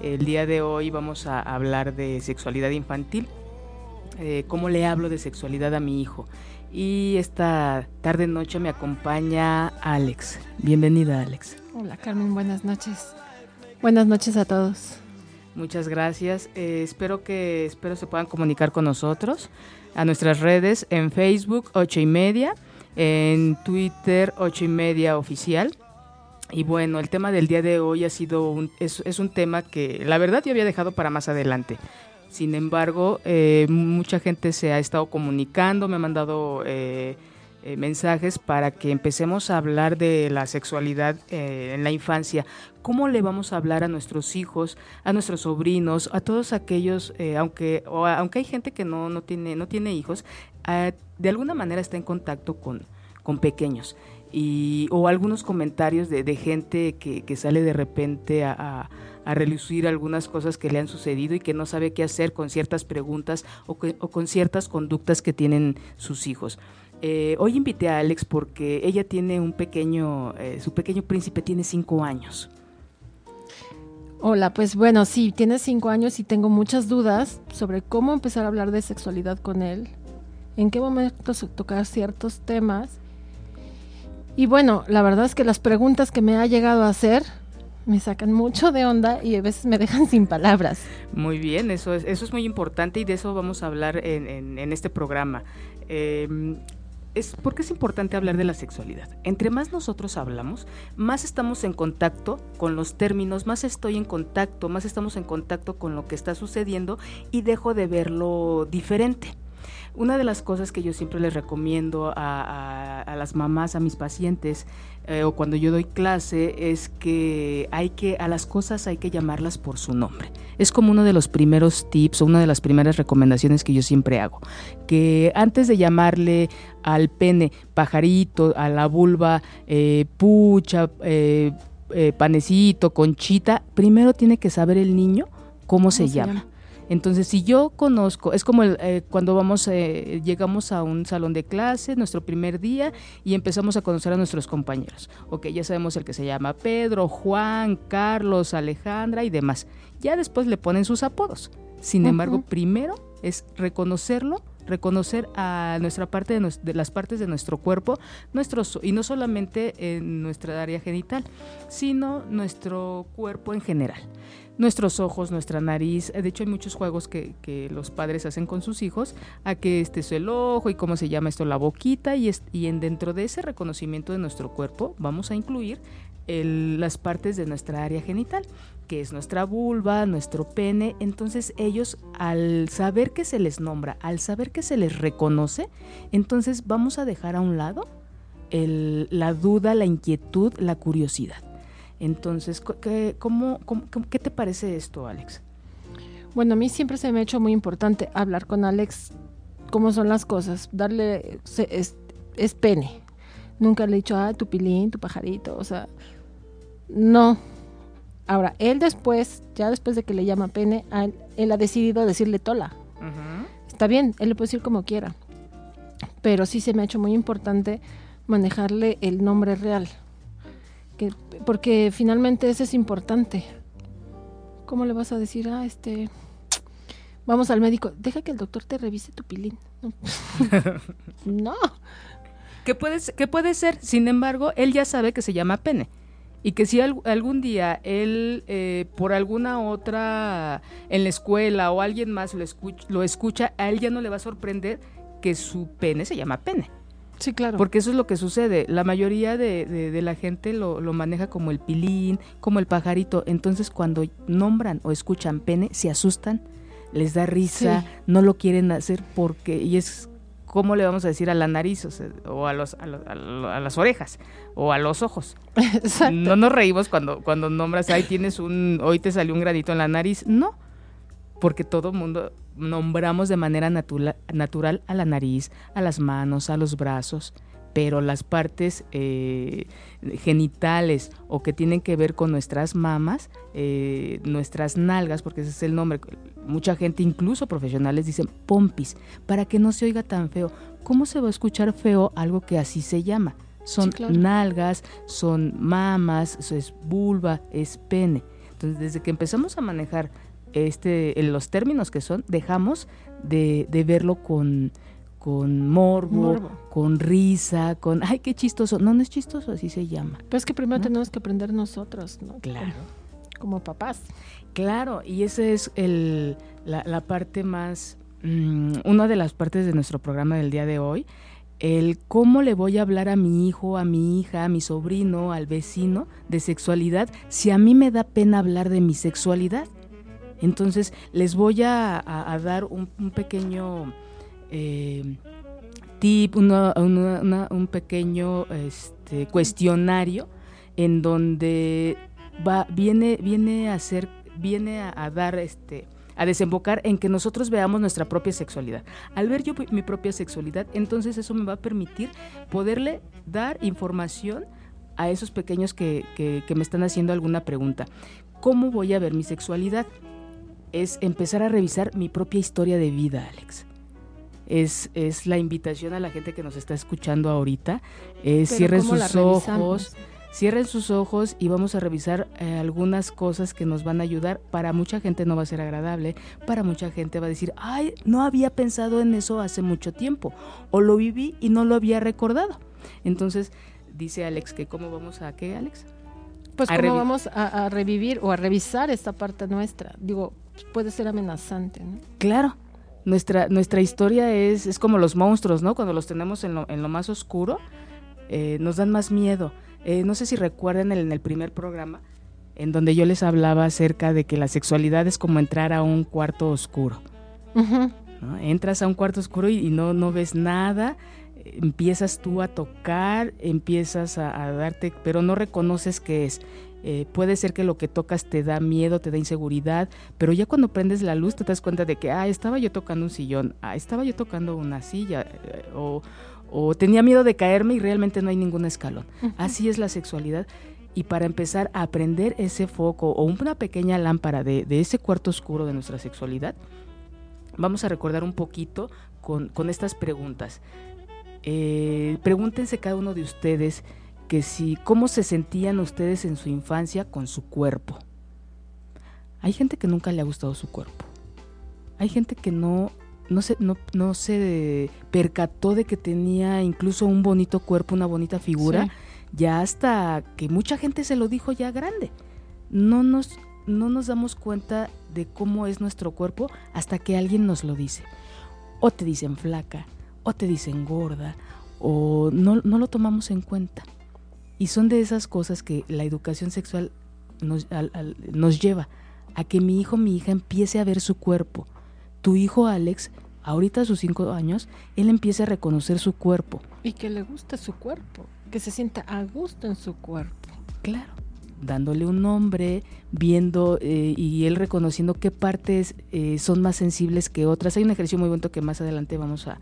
El día de hoy vamos a hablar de sexualidad infantil, eh, cómo le hablo de sexualidad a mi hijo. Y esta tarde noche me acompaña Alex. Bienvenida Alex. Hola Carmen, buenas noches. Buenas noches a todos. Muchas gracias. Eh, espero que espero se puedan comunicar con nosotros a nuestras redes en Facebook ocho y media, en Twitter ocho y media oficial. Y bueno, el tema del día de hoy ha sido un, es, un tema que la verdad yo había dejado para más adelante. Sin embargo, eh, mucha gente se ha estado comunicando, me ha mandado eh, eh, mensajes para que empecemos a hablar de la sexualidad en la infancia. ¿Cómo le vamos a hablar a nuestros hijos, a nuestros sobrinos, a todos aquellos, aunque, aunque hay gente que no, no, tiene, no tiene hijos, de alguna manera está en contacto con, con pequeños? Y, o algunos comentarios de, gente que, sale de repente a a relucir algunas cosas que le han sucedido y que no sabe qué hacer con ciertas preguntas o, con ciertas conductas que tienen sus hijos. Eh, hoy invité a Alex porque ella tiene un pequeño, eh, su pequeño príncipe tiene cinco años. Hola, pues bueno, sí, tiene cinco años y tengo muchas dudas sobre cómo empezar a hablar de sexualidad con él, en qué momento tocar ciertos temas. Y bueno, la verdad es que las preguntas que me ha llegado a hacer me sacan mucho de onda y a veces me dejan sin palabras. Muy bien, eso es, eso es muy importante y de eso vamos a hablar en, este programa. Eh, es porque es importante hablar de la sexualidad. Entre más nosotros hablamos, más estamos en contacto con los términos, más estoy en contacto, más estamos en contacto con lo que está sucediendo y dejo de verlo diferente. Una de las cosas que yo siempre les recomiendo a, a, las mamás, a mis pacientes, eh, o cuando yo doy clase, es que hay que, a las cosas hay que llamarlas por su nombre. Es como uno de los primeros tips o una de las primeras recomendaciones que yo siempre hago. Que antes de llamarle al pene pajarito, a la vulva eh, pucha, eh, panecito, conchita, primero tiene que saber el niño cómo, se, llama? Entonces, si yo conozco, es como eh, cuando vamos, eh, llegamos a un salón de clase, nuestro primer día, y empezamos a conocer a nuestros compañeros. Ok, ya sabemos el que se llama Pedro, Juan, Carlos, Alejandra y demás. Ya después le ponen sus apodos. Sin embargo, primero es reconocerlo reconocer a nuestra parte de, de, las partes de nuestro cuerpo, nuestros, y no solamente en nuestra área genital, sino nuestro cuerpo en general nuestros ojos, nuestra nariz. De hecho, hay muchos juegos que, que, los padres hacen con sus hijos, a que este es el ojo y cómo se llama esto la boquita, y, y en, dentro de ese reconocimiento de nuestro cuerpo vamos a incluir las partes de nuestra área genital, que es nuestra vulva, nuestro pene. Entonces ellos, al saber que se les nombra, al saber que se les reconoce, entonces vamos a dejar a un lado el, la duda, la inquietud, la curiosidad. Entonces, ¿qué, cómo, cómo, ¿qué te parece esto, Alex? Bueno, a mí siempre se me ha hecho muy importante hablar con Alex cómo son las cosas, darle, es, es pene. Nunca le he dicho, ah, tu pilín, tu pajarito, o sea, no. Ahora, él después, ya después de que le llama pene, él, ha decidido decirle tola. Está bien, él le puede decir como quiera. Pero sí se me ha hecho muy importante manejarle el nombre real porque finalmente eso es importante. ¿Cómo le vas a decir, ah, este, vamos al médico, deja que el doctor te revise tu pilín? No. ¿Qué puede, ¿Qué puede ser? Sin embargo, él ya sabe que se llama pene. Y que si algún día él, eh, por alguna otra, en la escuela o alguien más lo escucha, lo escucha, a él ya no le va a sorprender que su pene se llama pene. Sí, claro. Porque eso es lo que sucede. La mayoría de, de, la gente lo, lo, maneja como el pilín, como el pajarito. Entonces, cuando nombran o escuchan pene, se asustan, les da risa, no lo quieren hacer porque. Y es. ¿Cómo le vamos a decir a la nariz o, a, los, a, a, las orejas o a los ojos? Exacto. No nos reímos cuando, cuando nombras, ahí tienes un, hoy te salió un gradito en la nariz. No, porque todo mundo nombramos de manera natural a la nariz, a las manos, a los brazos, pero las partes eh, genitales o que tienen que ver con nuestras mamas, eh, nuestras nalgas, porque ese es el nombre, mucha gente, incluso profesionales, dicen pompis, para que no se oiga tan feo. ¿Cómo se va a escuchar feo algo que así se llama? Son nalgas, son mamas, es vulva, es pene. Entonces, desde que empezamos a manejar este, los términos que son, dejamos de, verlo con, con morbo, con risa, con, ay, qué chistoso. No, no es chistoso, así se llama. Pero es que primero tenemos que aprender nosotros, ¿no? Claro. Como, papás. Claro, y esa es el, la, parte más, mm, una de las partes de nuestro programa del día de hoy, el cómo le voy a hablar a mi hijo, a mi hija, a mi sobrino, al vecino de sexualidad, si a mí me da pena hablar de mi sexualidad. Entonces les voy a, dar un, pequeño eh, tip, un pequeño este, cuestionario en donde va, viene, viene a ser, viene a dar este a desembocar en que nosotros veamos nuestra propia sexualidad. Al ver yo mi propia sexualidad, entonces eso me va a permitir poderle dar información a esos pequeños que, me están haciendo alguna pregunta. ¿Cómo voy a ver mi sexualidad? Es empezar a revisar mi propia historia de vida, Alex. Es, es, la invitación a la gente que nos está escuchando ahorita. cierren sus ojos, Cierren sus ojos y vamos a revisar eh, algunas cosas que nos van a ayudar. Para mucha gente no va a ser agradable, para mucha gente va a decir, ay, no había pensado en eso hace mucho tiempo, o lo viví y no lo había recordado. Entonces, dice Alex que cómo vamos a qué, Alex? Pues cómo vamos a, revivir o a revisar esta parte nuestra. Digo, puede ser amenazante, ¿no? Claro. Nuestra, nuestra historia es, es como los monstruos, ¿no? Cuando los tenemos en lo, en lo más oscuro, eh, nos dan más miedo. Eh, no sé si recuerdan en el primer programa, en donde yo les hablaba acerca de que la sexualidad es como entrar a un cuarto oscuro. Entras a un cuarto oscuro y, no, no ves nada, empiezas tú a tocar, empiezas a, darte, pero no reconoces qué es. Eh, puede ser que lo que tocas te da miedo, te da inseguridad, pero ya cuando prendes la luz te das cuenta de que, ah, estaba yo tocando un sillón, ah, estaba yo tocando una silla, eh, o, o tenía miedo de caerme y realmente no hay ningún escalón. Así es la sexualidad. Y para empezar a aprender ese foco o una pequeña lámpara de, ese cuarto oscuro de nuestra sexualidad, vamos a recordar un poquito con, estas preguntas. Eh, pregúntense cada uno de ustedes que si cómo se sentían ustedes en su infancia con su cuerpo. Hay gente que nunca le ha gustado su cuerpo. Hay gente que no no se, no, no se percató de que tenía incluso un bonito cuerpo, una bonita figura, ya hasta que mucha gente se lo dijo ya grande. No nos, no nos damos cuenta de cómo es nuestro cuerpo hasta que alguien nos lo dice. O te dicen flaca, o te dicen gorda, o no, no lo tomamos en cuenta. Y son de esas cosas que la educación sexual nos, nos lleva a que mi hijo, mi hija empiece a ver su cuerpo, tu hijo Alex, ahorita a sus cinco años, él empieza a reconocer su cuerpo. Y que le guste su cuerpo, que se sienta a gusto en su cuerpo. Claro, dándole un nombre, viendo eh, y él reconociendo qué partes eh, son más sensibles que otras. Hay un ejercicio muy bonito que más adelante vamos a,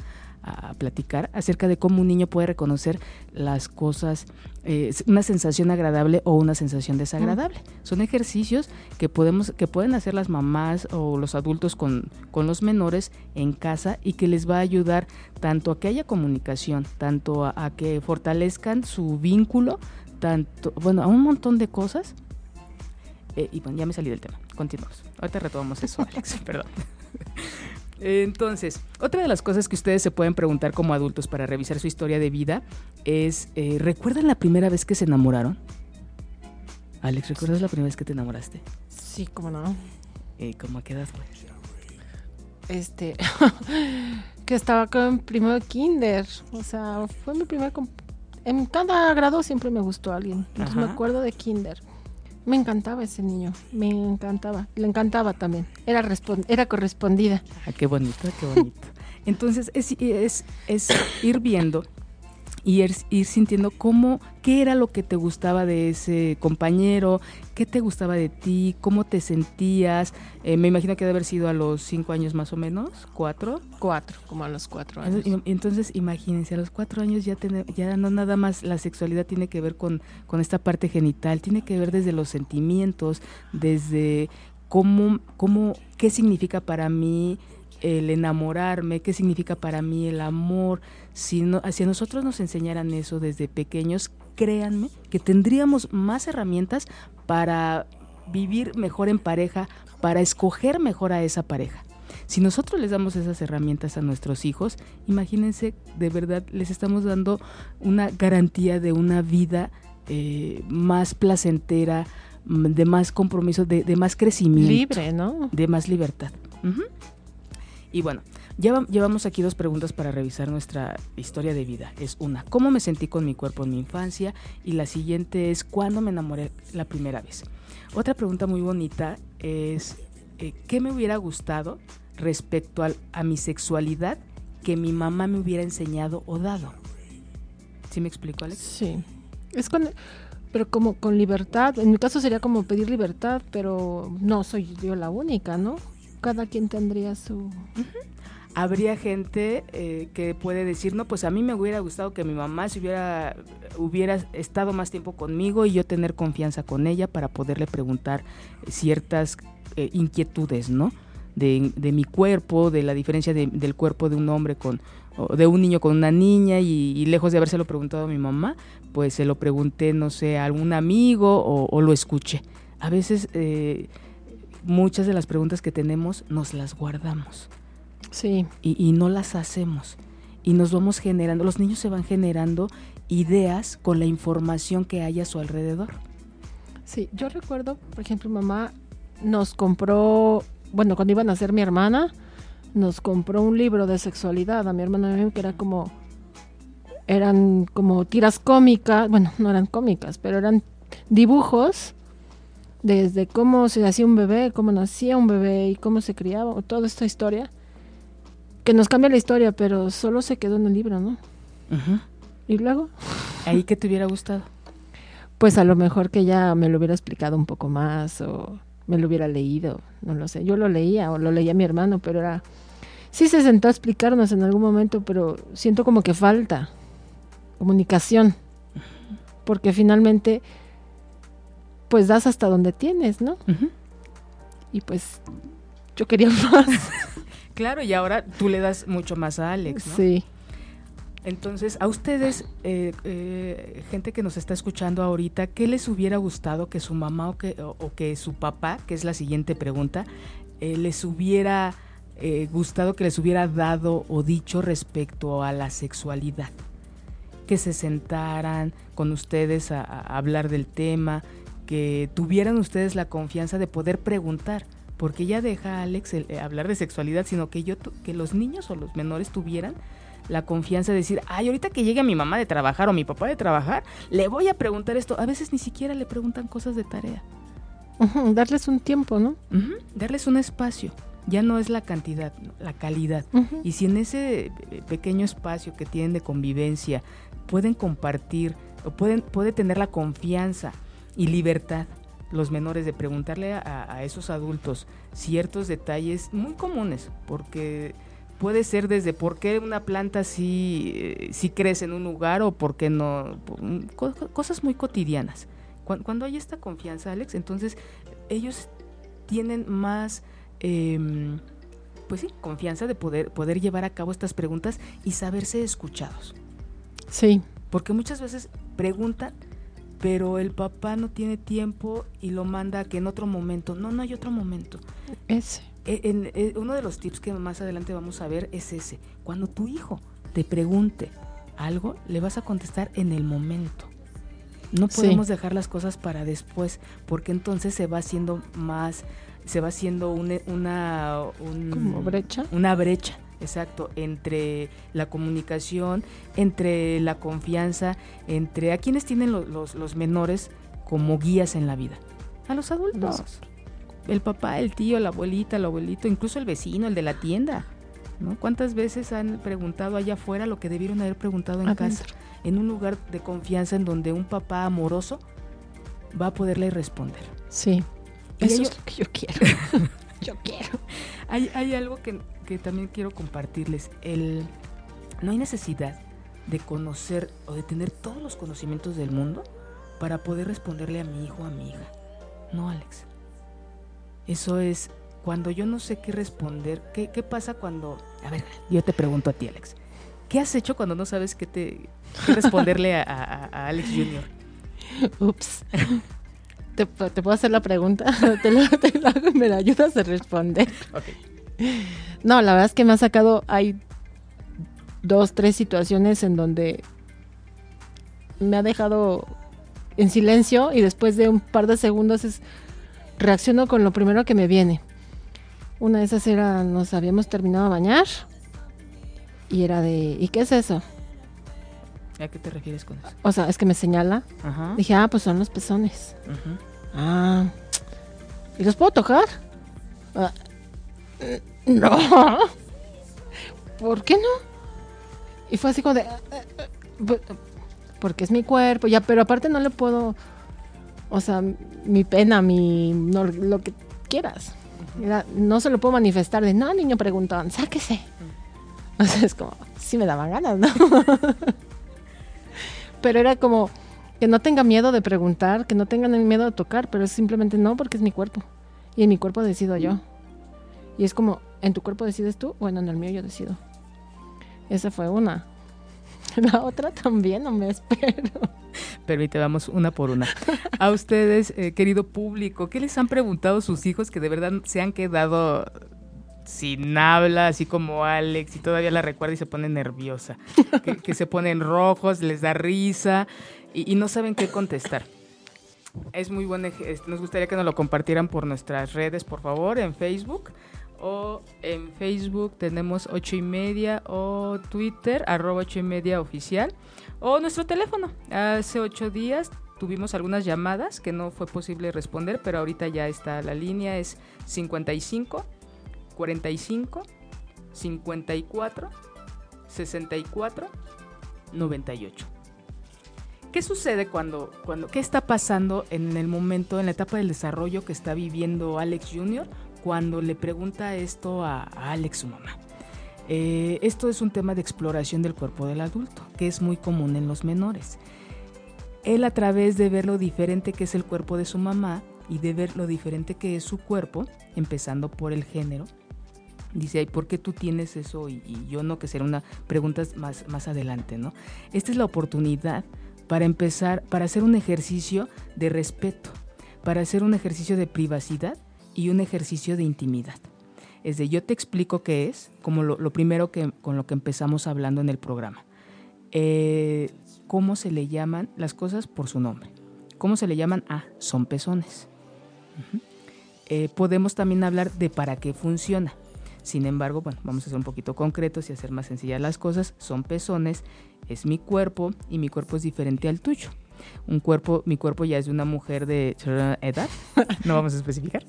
a platicar acerca de cómo un niño puede reconocer las cosas, eh, una sensación agradable o una sensación desagradable. Son ejercicios que podemos, que pueden hacer las mamás o los adultos con, con los menores en casa y que les va a ayudar tanto a que haya comunicación, tanto a, que fortalezcan su vínculo, tanto, bueno, a un montón de cosas. Eh, y bueno, ya me salí del tema. Continuamos. Ahorita retomamos eso, Alex, perdón. Entonces, otra de las cosas que ustedes se pueden preguntar como adultos para revisar su historia de vida es, eh, ¿recuerdan la primera vez que se enamoraron? Alex, ¿recuerdas la primera vez que te enamoraste? Sí, cómo no. Eh, ¿Cómo a qué edad fue? Este, que estaba con primo de kinder, o sea, fue mi primer... En cada grado siempre me gustó alguien, entonces me acuerdo de kinder. Me encantaba ese niño, me encantaba, le encantaba también, era, era correspondida. Ah, qué bonito, qué bonito. Entonces es, es, es ir viendo y ir, sintiendo cómo, qué era lo que te gustaba de ese compañero, qué te gustaba de ti, cómo te sentías. Eh, me imagino que debe haber sido a los cinco años más o menos, cuatro. Cuatro, como a los cuatro años. Entonces, imagínense, a los cuatro años ya, ya no nada más la sexualidad tiene que ver con, con esta parte genital, tiene que ver desde los sentimientos, desde cómo, cómo, qué significa para mí el enamorarme, qué significa para mí el amor. Si, no, a nosotros nos enseñaran eso desde pequeños, créanme que tendríamos más herramientas para vivir mejor en pareja, para escoger mejor a esa pareja. Si nosotros les damos esas herramientas a nuestros hijos, imagínense, de verdad, les estamos dando una garantía de una vida eh, más placentera, de más compromiso, de, más crecimiento. Libre, ¿no? De más libertad. Y bueno, ya llevamos aquí dos preguntas para revisar nuestra historia de vida. Es una, ¿cómo me sentí con mi cuerpo en mi infancia? Y la siguiente es, ¿cuándo me enamoré la primera vez? Otra pregunta muy bonita es, eh, ¿qué me hubiera gustado respecto a mi sexualidad que mi mamá me hubiera enseñado o dado? ¿Sí me explico, Alex? Sí. Es con, pero como con libertad. En mi caso sería como pedir libertad, pero no soy yo la única, ¿no? Cada quien tendría su habría gente eh, que puede decir, no, pues a mí me hubiera gustado que mi mamá se hubiera, hubiera estado más tiempo conmigo y yo tener confianza con ella para poderle preguntar ciertas eh, inquietudes, ¿no? De, mi cuerpo, de la diferencia del cuerpo de un hombre con, de un niño con una niña y, lejos de habérselo preguntado a mi mamá, pues se lo pregunté, no sé, a algún amigo o, lo escuché. A veces eh, muchas de las preguntas que tenemos nos las guardamos Sí. Y, no las hacemos. Y nos vamos generando, los niños se van generando ideas con la información que hay a su alrededor. Sí, yo recuerdo, por ejemplo, mamá nos compró, bueno, cuando iban a ser mi hermana, nos compró un libro de sexualidad a mi hermana que era como eran como tiras cómicas, bueno, no eran cómicas, pero eran dibujos desde cómo se hacía un bebé, cómo nacía un bebé y cómo se criaba, toda esta historia que nos cambia la historia, pero solo se quedó en el libro, ¿no? ¿Y luego? ¿Ahí que te hubiera gustado? Pues a lo mejor que ya me lo hubiera explicado un poco más o me lo hubiera leído, no lo sé. Yo lo leía o lo leía mi hermano, pero era... Sí se sentó a explicarnos en algún momento, pero siento como que falta comunicación, porque finalmente pues das hasta donde tienes, ¿no? Y pues yo quería más. Claro, y ahora tú le das mucho más a Alex, ¿no? Sí. Entonces, a ustedes, eh, eh, gente que nos está escuchando ahorita, ¿qué les hubiera gustado que su mamá o que, o, que su papá, que es la siguiente pregunta, eh, les hubiera gustado que les hubiera dado o dicho respecto a la sexualidad? Que se sentaran con ustedes a hablar del tema, que tuvieran ustedes la confianza de poder preguntar porque ya deja a Alex eh, hablar de sexualidad, sino que yo que los niños o los menores tuvieran la confianza de decir, ay, ahorita que llegue mi mamá de trabajar o mi papá de trabajar, le voy a preguntar esto. A veces ni siquiera le preguntan cosas de tarea. darles un tiempo, ¿no? darles un espacio. Ya no es la cantidad, la calidad. Y si en ese eh, pequeño espacio que tienen de convivencia pueden compartir o pueden puede tener la confianza y libertad los menores de preguntarle a, esos adultos ciertos detalles muy comunes, porque puede ser desde por qué una planta sí, eh, crece en un lugar o por qué no, cosas muy cotidianas. Cuando, hay esta confianza, Alex, entonces ellos tienen más, em, pues sí, confianza de poder, poder llevar a cabo estas preguntas y saberse escuchados. Sí. Porque muchas veces preguntan pero el papá no tiene tiempo y lo manda a que en otro momento. No, no hay otro momento. Ese. E, en, e, uno de los tips que más adelante vamos a ver es ese. Cuando tu hijo te pregunte algo, le vas a contestar en el momento. No podemos dejar las cosas para después, porque entonces se va haciendo más, se va haciendo una, una brecha. Una brecha Exacto, entre la comunicación, entre la confianza, entre a quienes tienen los, los, menores como guías en la vida. A los adultos. El papá, el tío, la abuelita, el abuelito, incluso el vecino, el de la tienda. ¿no? ¿Cuántas veces han preguntado allá afuera lo que debieron haber preguntado en casa? En un lugar de confianza en donde un papá amoroso va a poderle responder. Sí, eso es lo que yo quiero. yo quiero. Hay, hay algo que que también quiero compartirles. El, no hay necesidad de conocer o de tener todos los conocimientos del mundo para poder responderle a mi hijo o a mi hija. No, Alex. Eso es cuando yo no sé qué responder. ¿Qué, qué pasa cuando... A ver, yo te pregunto a ti, Alex. ¿Qué has hecho cuando no sabes qué, te, responderle a, a, Alex Jr.? Ups. ¿Te, puedo hacer la pregunta? te, lo, hago y me la ayudas a responder. No, la verdad es que me ha sacado, hay dos, tres situaciones en donde me ha dejado en silencio y después de un par de segundos es, reacciono con lo primero que me viene. Una de esas era, nos habíamos terminado de bañar y era de, ¿y qué es eso? ¿A qué te refieres con eso? O sea, es que me señala. Dije, ah, pues son los pezones. Ah, ¿y los puedo tocar? Ah, no. ¿Por qué no? Y fue así como de... Porque es mi cuerpo, ya, pero aparte no le puedo, o sea, mi pena, mi, lo que quieras. no se lo puedo manifestar de, no, niño preguntón, sáquese. O sea, es como, sí me daban ganas, ¿no? pero era como que no tenga miedo de preguntar, que no tenga miedo de tocar, pero es simplemente no, porque es mi cuerpo. Y en mi cuerpo decido yo. Y es como, ¿en tu cuerpo decides tú? Bueno, en el mío yo decido. Esa fue una. La otra también, no me espero. Permite, vamos una por una. A ustedes, eh, querido público, ¿qué les han preguntado sus hijos que de verdad se han quedado sin habla, así como Alex, y todavía la recuerda y se pone nerviosa? Que, se ponen rojos, les da risa y, no saben qué contestar. Es muy bueno, nos gustaría que nos lo compartieran por nuestras redes, por favor, en Facebook o en Facebook tenemos 8 y media o Twitter arroba 8 y media oficial o nuestro teléfono. Hace 8 días tuvimos algunas llamadas que no fue posible responder, pero ahorita ya está la línea, es 55 45 54 64 98. ¿Qué sucede cuando, cuando, qué está pasando en el momento, en la etapa del desarrollo que está viviendo Alex Jr.? Cuando le pregunta esto a, Alex, su mamá. Eh, esto es un tema de exploración del cuerpo del adulto, que es muy común en los menores. Él a través de ver lo diferente que es el cuerpo de su mamá y de ver lo diferente que es su cuerpo, empezando por el género, dice, ¿por qué tú tienes eso y, yo no? Que será una pregunta más, más adelante, ¿no? Esta es la oportunidad para empezar, para hacer un ejercicio de respeto, para hacer un ejercicio de privacidad y un ejercicio de intimidad. Es de yo te explico qué es, como lo, primero que, con lo que empezamos hablando en el programa. Eh, ¿Cómo se le llaman las cosas por su nombre? ¿Cómo se le llaman? Ah, son pezones. Eh, podemos también hablar de para qué funciona. Sin embargo, bueno, vamos a ser un poquito concretos y hacer más sencillas las cosas. Son pezones, es mi cuerpo y mi cuerpo es diferente al tuyo un cuerpo, mi cuerpo ya es de una mujer de edad, no vamos a especificar.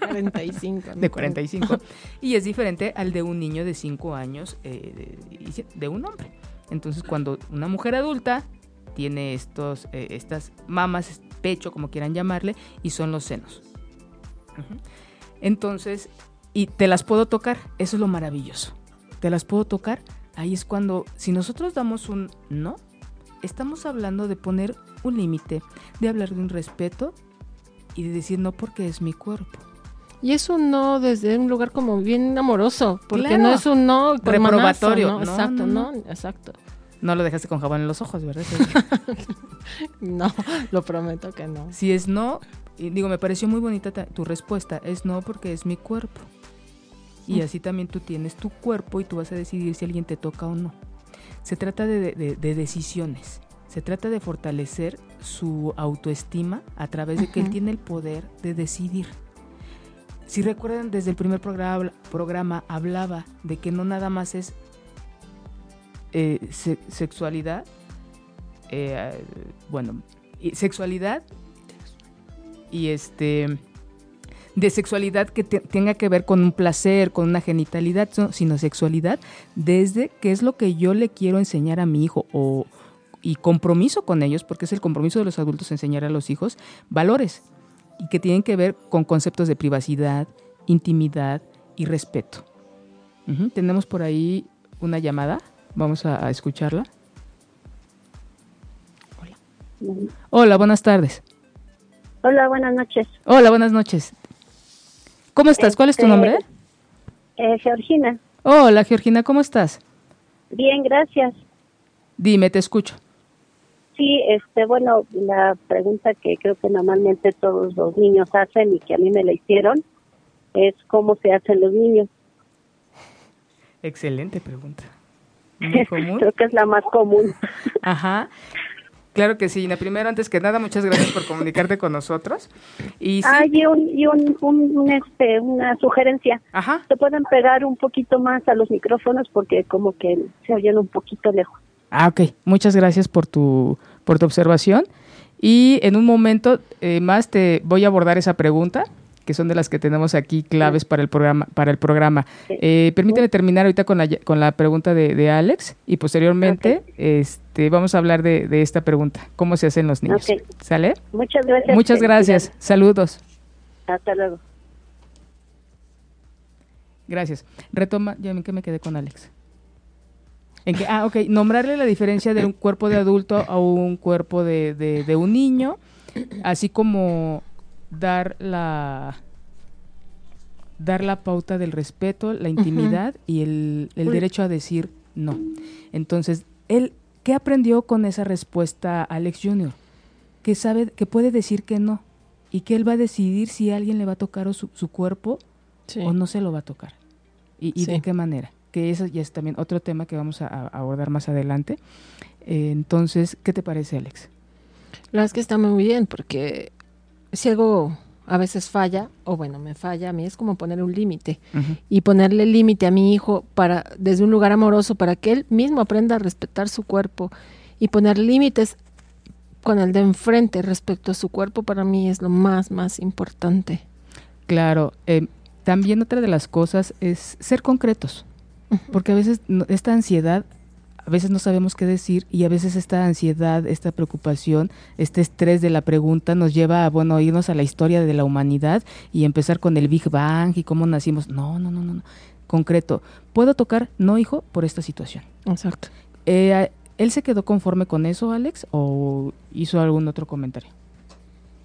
45. De 45. Y es diferente al de un niño de 5 años, eh, de, un hombre. Entonces, cuando una mujer adulta tiene estos, eh, estas mamas, pecho, como quieran llamarle, y son los senos. Entonces, y te las puedo tocar, eso es lo maravilloso. Te las puedo tocar, ahí es cuando, si nosotros damos un no, estamos hablando de poner un límite, de hablar de un respeto y de decir no porque es mi cuerpo. Y es un no desde un lugar como bien amoroso, porque no es un no reprobatorio. ¿no? exacto, no, exacto. No lo dejaste con jabón en los ojos, ¿verdad? no, lo prometo que no. Si es no, y digo, me pareció muy bonita tu respuesta, es no porque es mi cuerpo. Y mm. así también tú tienes tu cuerpo y tú vas a decidir si alguien te toca o no. Se trata de, decisiones, se trata de fortalecer su autoestima a través de que él tiene el poder de decidir. Si recuerdan, desde el primer programa, programa hablaba de que no nada más es eh, sexualidad, eh, bueno, sexualidad y este de sexualidad que tenga que ver con un placer, con una genitalidad, sino sexualidad desde qué es lo que yo le quiero enseñar a mi hijo o, y compromiso con ellos, porque es el compromiso de los adultos enseñar a los hijos valores y que tienen que ver con conceptos de privacidad, intimidad y respeto. Tenemos por ahí una llamada, vamos a, a escucharla. Hola. Hola, buenas tardes. Hola, buenas noches. Hola, buenas noches. ¿Cómo estás? ¿Cuál es tu este, nombre? Eh, Georgina. Hola, Georgina, ¿cómo estás? Bien, gracias. Dime, te escucho. Sí, este, bueno, la pregunta que creo que normalmente todos los niños hacen y que a mí me la hicieron es cómo se hacen los niños. Excelente pregunta. Muy común. creo que es la más común. Ajá. Claro que sí, la Primero, antes que nada, muchas gracias por comunicarte con nosotros. Y sí, Ah, y, un, y un, un- un, este, una sugerencia. Ajá. Se pueden pegar un poquito más a los micrófonos porque como que se oyen un poquito lejos. Ah, ok. Muchas gracias por tu, por tu observación. Y en un momento eh, más te voy a abordar esa pregunta, que son de las que tenemos aquí claves para el programa. Para el programa. Sí. Eh, permíteme terminar ahorita con la, con la pregunta de, de Alex y posteriormente este, vamos a hablar de, de esta pregunta, cómo se hacen los niños. Ok. ¿Sale? Muchas gracias. Muchas gracias. Saludos. Hasta luego. Gracias. Retoma, ya qué me quedé con Alex. En que, ah, ok, nombrarle la diferencia de un cuerpo de adulto a un cuerpo de, de, de un niño, así como dar la dar la pauta del respeto, la intimidad y el, el derecho a decir no. Entonces, él, ¿qué aprendió con esa respuesta Alex Jr.? Que sabe, que puede decir que no y que él va a decidir si alguien le va a tocar o su, su cuerpo Sí. o no se lo va a tocar. ¿Y, y de qué manera? Que eso ya es también otro tema que vamos a, a abordar más adelante. Eh, entonces, ¿qué te parece, Alex? La verdad es que está muy bien porque si algo a veces falla, o bueno, me falla, a mí es como poner un límite y ponerle límite a mi hijo para desde un lugar amoroso para que él mismo aprenda a respetar su cuerpo y poner límites con el de enfrente respecto a su cuerpo para mí es lo más más importante. Claro, eh, también otra de las cosas es ser concretos, porque a veces esta ansiedad, a veces no sabemos qué decir y a veces esta ansiedad, esta preocupación, este estrés de la pregunta nos lleva a, bueno, irnos a la historia de la humanidad y empezar con el Big Bang y cómo nacimos. No, no, no, no, no. Concreto. ¿Puedo tocar? No, hijo, por esta situación. Exacto. Eh, ¿Él se quedó conforme con eso, Alex, o hizo algún otro comentario?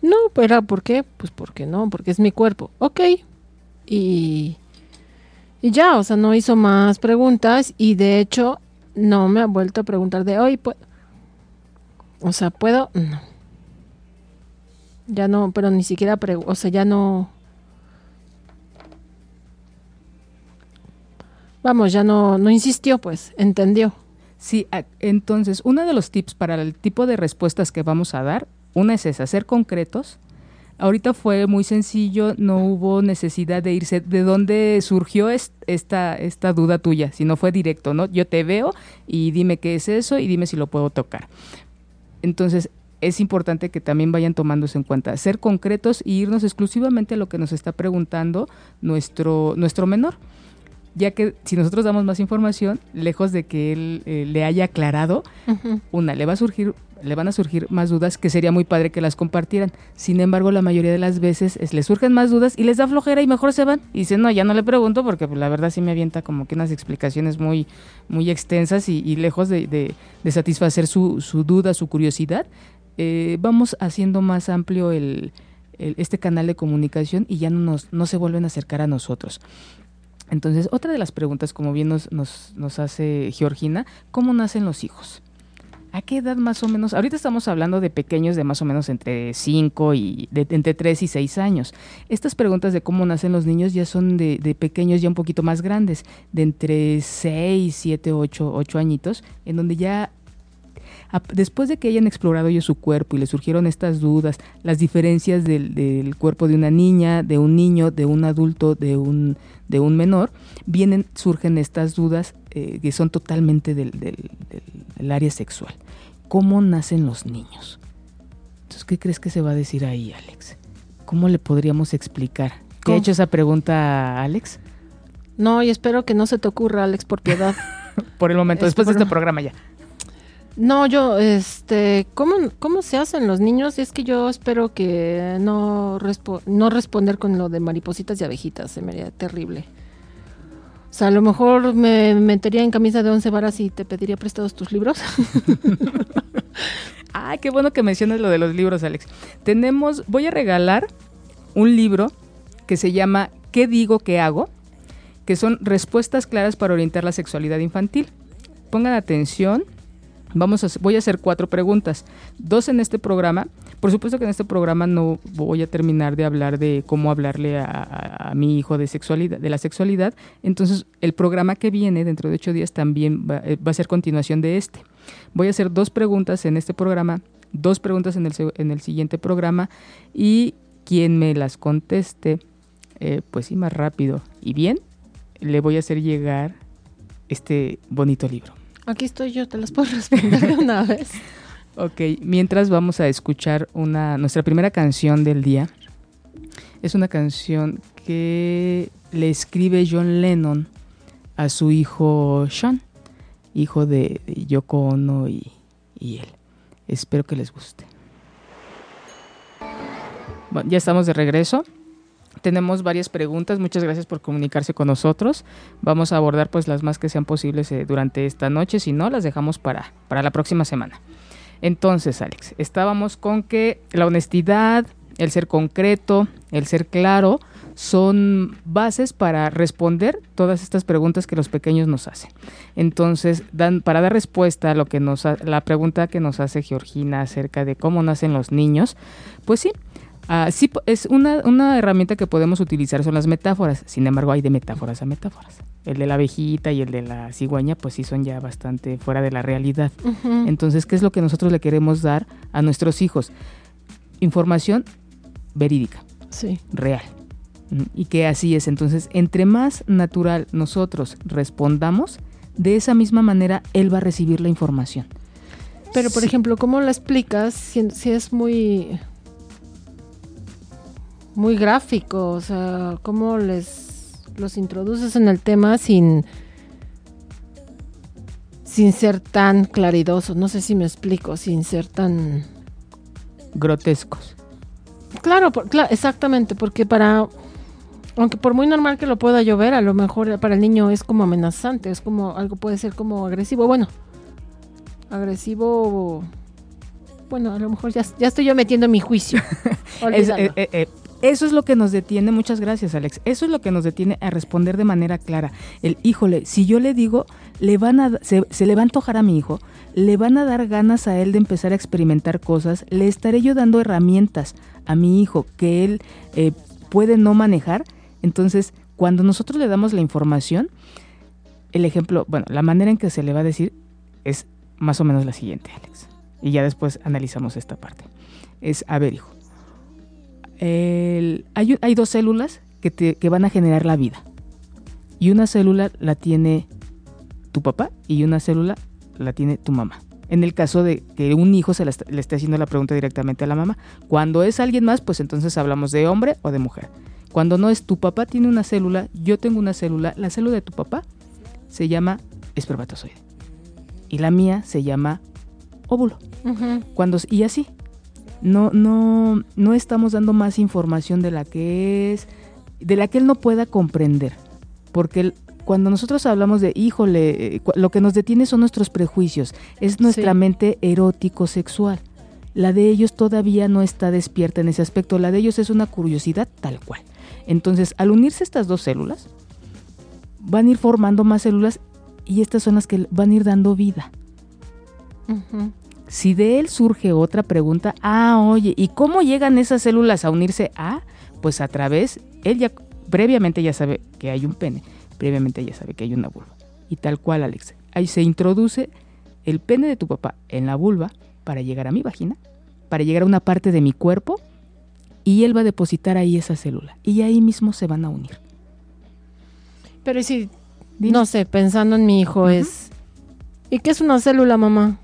No, pero ¿por qué? Pues porque no, porque es mi cuerpo. Ok. Y, y ya, o sea, no hizo más preguntas y de hecho no me ha vuelto a preguntar de hoy. Pues, o sea, ¿puedo? No. Ya no, pero ni siquiera, o sea, ya no... Vamos, ya no, no insistió, pues, entendió. Sí, entonces, uno de los tips para el tipo de respuestas que vamos a dar, una es esa, ser concretos. Ahorita fue muy sencillo, no hubo necesidad de irse. ¿De dónde surgió es- esta, esta duda tuya? Si no fue directo, ¿no? Yo te veo y dime qué es eso y dime si lo puedo tocar. Entonces, es importante que también vayan tomándose en cuenta, ser concretos y irnos exclusivamente a lo que nos está preguntando nuestro, nuestro menor ya que si nosotros damos más información, lejos de que él eh, le haya aclarado, una, le va a surgir, le van a surgir más dudas que sería muy padre que las compartieran. Sin embargo, la mayoría de las veces es, les surgen más dudas y les da flojera y mejor se van. Y dicen, no, ya no le pregunto porque pues, la verdad sí me avienta como que unas explicaciones muy, muy extensas y, lejos de, de- de satisfacer su, duda, su curiosidad, eh, vamos haciendo más amplio el- este canal de comunicación y ya no, nos, no se vuelven a acercar a nosotros. Entonces, otra de las preguntas, como bien nos, nos, nos hace Georgina, ¿cómo nacen los hijos? ¿A qué edad más o menos? Ahorita estamos hablando de pequeños de más o menos entre 5 y de, entre 3 y 6 años. Estas preguntas de cómo nacen los niños ya son de, de pequeños ya un poquito más grandes, de entre 6, 7, 8, 8 añitos, en donde ya después de que hayan explorado ellos su cuerpo y les surgieron estas dudas, las diferencias del, del cuerpo de una niña, de un niño, de un adulto, de un, de un menor, vienen, surgen estas dudas eh, que son totalmente del, del- del- del área sexual. ¿Cómo nacen los niños? Entonces, ¿qué crees que se va a decir ahí, Alex? ¿Cómo le podríamos explicar? ¿Te ha hecho esa pregunta, Alex? No, y espero que no se te ocurra, Alex, por piedad. Por el momento, Es después de este programa ya. No, yo, este, ¿cómo, ¿cómo se hacen los niños? Es que yo espero que no, no responder con lo de maripositas y abejitas, se me haría terrible. O sea, a lo mejor me metería en camisa de once varas y te pediría prestados tus libros. Ah, qué bueno que mencionas lo de los libros, Alex. Tenemos, voy a regalar un libro que se llama ¿Qué digo, qué hago? que son respuestas claras para orientar la sexualidad infantil. Pongan atención Vamos a, voy a hacer cuatro preguntas, dos en este programa. Por supuesto que en este programa no voy a terminar de hablar de cómo hablarle a, mi hijo de sexualidad, de la sexualidad. Entonces, el programa que viene dentro de ocho días también va, eh, a ser continuación de este. Voy a hacer dos preguntas en este programa, dos preguntas en el, en el siguiente programa y quien me las conteste, eh, pues sí, más rápido y bien, le voy a hacer llegar este bonito libro. Aquí estoy yo, te las puedo responder de una vez. ok, mientras vamos a escuchar una, nuestra primera canción del día. Es una canción que le escribe John Lennon a su hijo Sean, hijo de Yoko Ono y, y él. Espero que les guste. Bueno, ya estamos de regreso. Tenemos varias preguntas, muchas gracias por comunicarse con nosotros. Vamos a abordar pues las más que sean posibles eh, durante esta noche, si no las dejamos para, para la próxima semana. Entonces, Alex, estábamos con que la honestidad, el ser concreto, el ser claro, son bases para responder todas estas preguntas que los pequeños nos hacen. Entonces, dan, para dar respuesta a lo que nos la pregunta que nos hace Georgina acerca de cómo nacen los niños, pues sí, Ah, sí, es una, una, herramienta que podemos utilizar, son las metáforas. Sin embargo, hay de metáforas a metáforas. El de la abejita y el de la cigüeña, pues sí son ya bastante fuera de la realidad. Entonces, ¿qué es lo que nosotros le queremos dar a nuestros hijos? Información verídica, sí. real. Y que así es. Entonces, entre más natural nosotros respondamos, de esa misma manera él va a recibir la información. Pero, por ejemplo, ¿cómo la explicas si es muy muy gráfico, o sea, cómo les los introduces en el tema sin sin ser tan claridosos, no sé si me explico, sin ser tan grotescos. Claro, exactamente, porque para aunque por muy normal que lo pueda llover, a lo mejor para el niño es como amenazante, es como algo puede ser como agresivo, bueno, agresivo bueno, a lo mejor ya, ya estoy yo metiendo mi juicio. Eh, eh, eso es lo que nos detiene, muchas gracias Alex, eso es lo que nos detiene a responder de manera clara. El, híjole, si yo le digo, le van a, se, le va a antojar a mi hijo, le van a dar ganas a él de empezar a experimentar cosas, le estaré yo dando herramientas a mi hijo que él eh, puede no manejar. Entonces, cuando nosotros le damos la información, el ejemplo, bueno, la manera en que se le va a decir es más o menos la siguiente, Alex. Y ya después analizamos esta parte. Es, a ver, hijo, hay, dos células que, que van a generar la vida. Y una célula la tiene tu papá y una célula la tiene tu mamá. En el caso de que un hijo se le, esté haciendo la pregunta directamente a la mamá. Cuando es alguien más, pues entonces hablamos de hombre o de mujer. Cuando no es tu papá tiene una célula, yo tengo una célula, la célula de tu papá se llama espermatozoide. Y la mía se llama óvulo. Cuando, y así, no, no, no estamos dando más información de la que es, de la que él no pueda comprender. Porque cuando nosotros hablamos de, híjole, eh, lo que nos detiene son nuestros prejuicios, es nuestra mente erótico-sexual. La de ellos todavía no está despierta en ese aspecto, la de ellos es una curiosidad tal cual. Entonces, al unirse estas dos células, van a ir formando más células y estas son las que van a ir dando vida. Si de él surge otra pregunta, ah, oye, ¿y cómo llegan esas células a unirse a? Pues a través, él ya previamente ya sabe que hay un pene, previamente ya sabe que hay una vulva. Y tal cual, Alex, ahí se introduce el pene de tu papá en la vulva para llegar a mi vagina, para llegar a una parte de mi cuerpo, y él va a depositar ahí esa célula. Y ahí mismo se van a unir. Pero si, no sé, pensando en mi hijo es... ¿Y qué es una célula, mamá?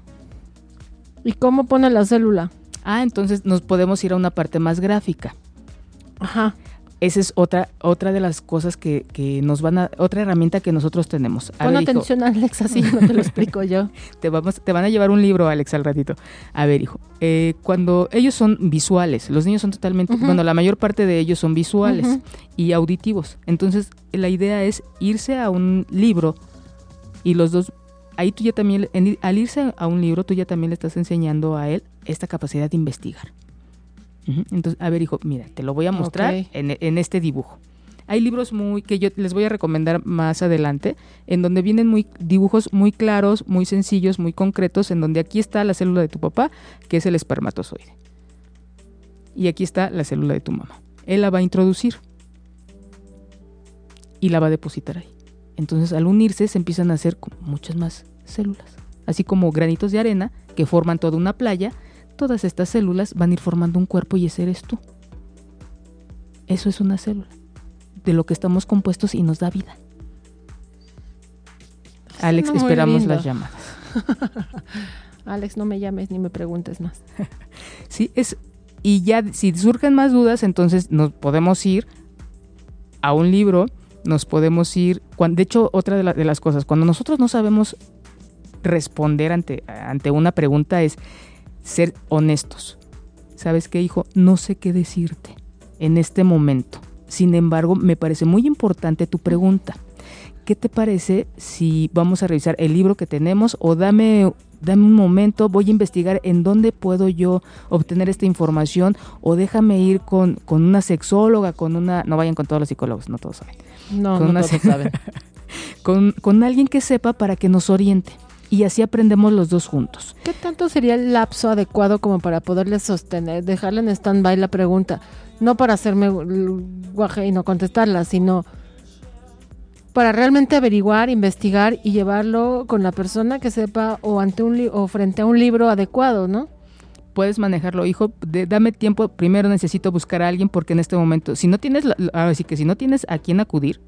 ¿Y cómo pone la célula? Ah, entonces nos podemos ir a una parte más gráfica. Ajá. Esa es otra, otra de las cosas que, nos van a, otra herramienta que nosotros tenemos. Pon atención, Alex, así no te lo explico yo. te, vamos, te van a llevar un libro, Alex, al ratito. A ver, hijo, eh, cuando ellos son visuales, los niños son totalmente, bueno, la mayor parte de ellos son visuales y auditivos. Entonces, la idea es irse a un libro y los dos ahí tú ya también, al irse a un libro, tú ya también le estás enseñando a él esta capacidad de investigar. Entonces, a ver, hijo, mira, te lo voy a mostrar en, este dibujo. Hay libros muy que yo les voy a recomendar más adelante, en donde vienen muy dibujos muy claros, muy sencillos, muy concretos, en donde aquí está la célula de tu papá, que es el espermatozoide. Y aquí está la célula de tu mamá. Él la va a introducir y la va a depositar ahí. Entonces, al unirse, se empiezan a hacer muchas más células. Así como granitos de arena que forman toda una playa, todas estas células van a ir formando un cuerpo y ese eres tú. Eso es una célula, de lo que estamos compuestos y nos da vida. Alex, esperamos las llamadas. Alex, no me llames ni me preguntes más. sí, es. Y ya, si surgen más dudas, entonces nos podemos ir a un libro, nos podemos ir. de hecho, otra de, de las cosas, cuando nosotros no sabemos responder ante, ante una pregunta es ser honestos. ¿Sabes qué, hijo? No sé qué decirte en este momento. Sin embargo, me parece muy importante tu pregunta. ¿Qué te parece si vamos a revisar el libro que tenemos o dame, dame un momento, voy a investigar en dónde puedo yo obtener esta información o déjame ir con, con una sexóloga, con una... No vayan con todos los psicólogos, no todos saben. No, no todos saben. con, con alguien que sepa para que nos oriente y así aprendemos los dos juntos. ¿Qué tanto sería el lapso adecuado como para poderle sostener, dejarle en stand-by la pregunta? no para hacerme guaje y no contestarla, sino para realmente averiguar, investigar y llevarlo con la persona que sepa o ante un o frente a un libro adecuado, ¿no? Puedes manejarlo, hijo. dame tiempo. Primero necesito buscar a alguien porque en este momento, si no tienes, así que si no tienes a quién acudir,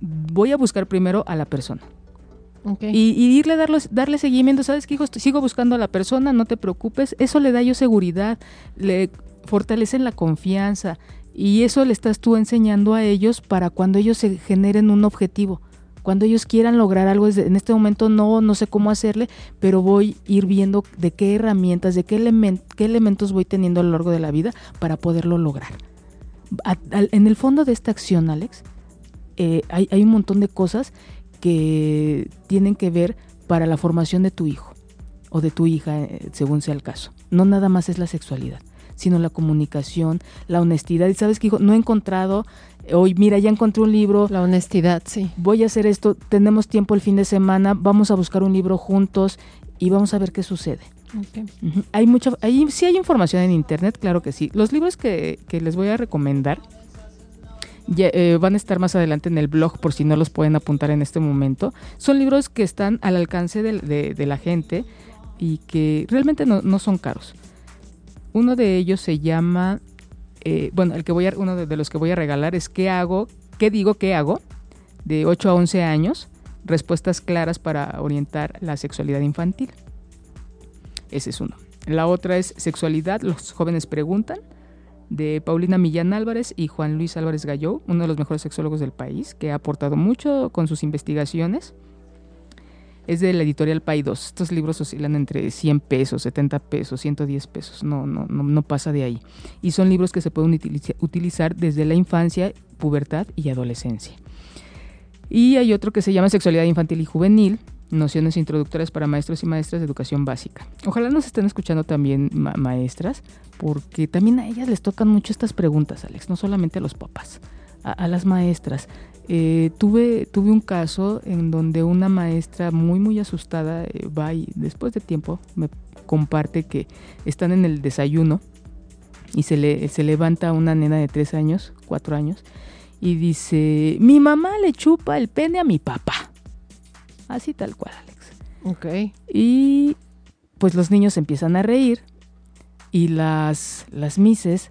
voy a buscar primero a la persona. Y, irle darle, darle seguimiento, ¿sabes qué, hijo? Sigo buscando a la persona, no te preocupes. Eso le da yo seguridad. Le fortalecen la confianza y eso le estás tú enseñando a ellos para cuando ellos se generen un objetivo. Cuando ellos quieran lograr algo, en este momento no, no sé cómo hacerle, pero voy a ir viendo de qué herramientas, de qué, qué elementos voy teniendo a lo largo de la vida para poderlo lograr. en el fondo de esta acción, Alex, eh, hay, hay un montón de cosas que tienen que ver para la formación de tu hijo o de tu hija, eh, según sea el caso. No nada más es la sexualidad sino la comunicación, la honestidad. Y sabes que no he encontrado, hoy mira, ya encontré un libro. La honestidad, sí. Voy a hacer esto, tenemos tiempo el fin de semana, vamos a buscar un libro juntos y vamos a ver qué sucede. Hay mucha, hay, sí hay información en internet, claro que sí. Los libros que, les voy a recomendar eh, van a estar más adelante en el blog por si no los pueden apuntar en este momento. Son libros que están al alcance de, la gente y que realmente no, no son caros. Uno de ellos se llama, eh, bueno, el que voy a, uno de, los que voy a regalar es ¿Qué hago? ¿Qué digo? ¿Qué hago? De 8 a 11 años, respuestas claras para orientar la sexualidad infantil. Ese es uno. La otra es Sexualidad, los jóvenes preguntan, de Paulina Millán Álvarez y Juan Luis Álvarez Galló, uno de los mejores sexólogos del país, que ha aportado mucho con sus investigaciones es de la editorial Pay 2. Estos libros oscilan entre 100 pesos, 70 pesos, 110 pesos. No, no, no, no pasa de ahí. Y son libros que se pueden utilizar desde la infancia, pubertad y adolescencia. Y hay otro que se llama Sexualidad Infantil y Juvenil, nociones introductorias para maestros y maestras de educación básica. Ojalá nos estén escuchando también maestras, porque también a ellas les tocan mucho estas preguntas, Alex, no solamente a los papás, a las maestras. Eh, tuve, tuve un caso en donde una maestra muy, muy asustada eh, va y después de tiempo me comparte que están en el desayuno y se, le, se levanta una nena de tres años, cuatro años, y dice, mi mamá le chupa el pene a mi papá. Así tal cual, Alex. Ok. Y pues los niños empiezan a reír y las, las mises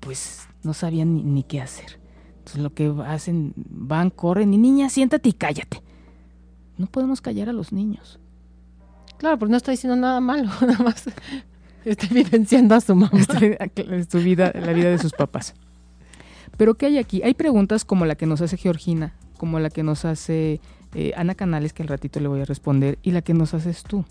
pues no sabían ni qué hacer. Entonces lo que hacen, van, corren y niña, siéntate y cállate. No podemos callar a los niños. Claro, porque no está diciendo nada malo, nada más está evidenciando a su mamá. su vida, la vida de sus papás. Pero ¿qué hay aquí? Hay preguntas como la que nos hace Georgina, como la que nos hace eh, Ana Canales, que al ratito le voy a responder, y la que nos haces tú.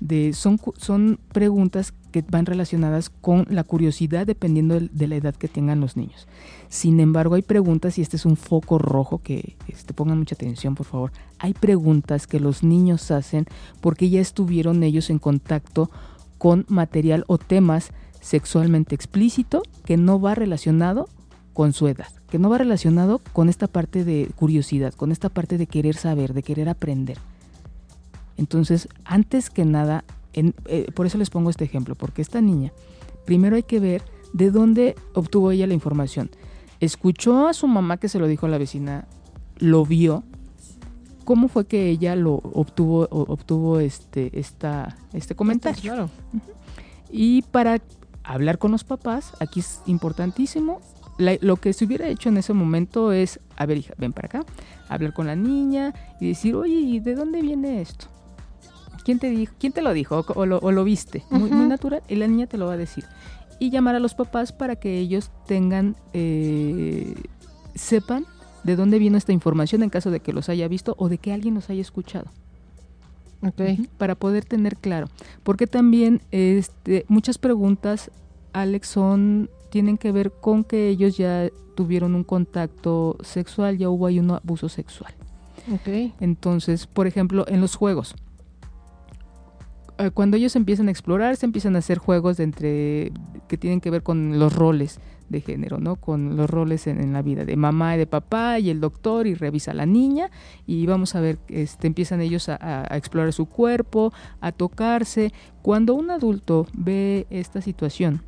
De, son, son preguntas que van relacionadas con la curiosidad dependiendo de, la edad que tengan los niños. Sin embargo, hay preguntas, y este es un foco rojo que este, pongan mucha atención, por favor. Hay preguntas que los niños hacen porque ya estuvieron ellos en contacto con material o temas sexualmente explícito que no va relacionado con su edad, que no va relacionado con esta parte de curiosidad, con esta parte de querer saber, de querer aprender. Entonces, antes que nada, eh, por eso les pongo este ejemplo, porque esta niña, primero hay que ver de dónde obtuvo ella la información. Escuchó a su mamá que se lo dijo a la vecina, lo vio. ¿Cómo fue que ella lo obtuvo, obtuvo este, esta, este comentario? Claro. Y para hablar con los papás, aquí es importantísimo. lo que se hubiera hecho en ese momento es, a ver, hija, ven para acá, hablar con la niña y decir, oye, ¿y de dónde viene esto? ¿Quién te dijo? ¿Quién te lo dijo? O, lo, viste. muy, natural. Y la niña te lo va a decir. Y llamar a los papás para que ellos tengan, eh, sepan de dónde vino esta información en caso de que los haya visto o de que alguien los haya escuchado. Okay. Para poder tener claro. Porque también este, muchas preguntas, Alex, son, tienen que ver con que ellos ya tuvieron un contacto sexual, ya hubo ahí un abuso sexual. Okay. Entonces, por ejemplo, en los juegos. Eh, cuando ellos empiezan a explorar, se empiezan a hacer juegos de entre que tienen que ver con los roles de género, ¿no? Con los roles en, la vida de mamá y de papá y el doctor y revisa a la niña y vamos a ver, este, empiezan ellos a, explorar su cuerpo, a tocarse. Cuando un adulto ve esta situación,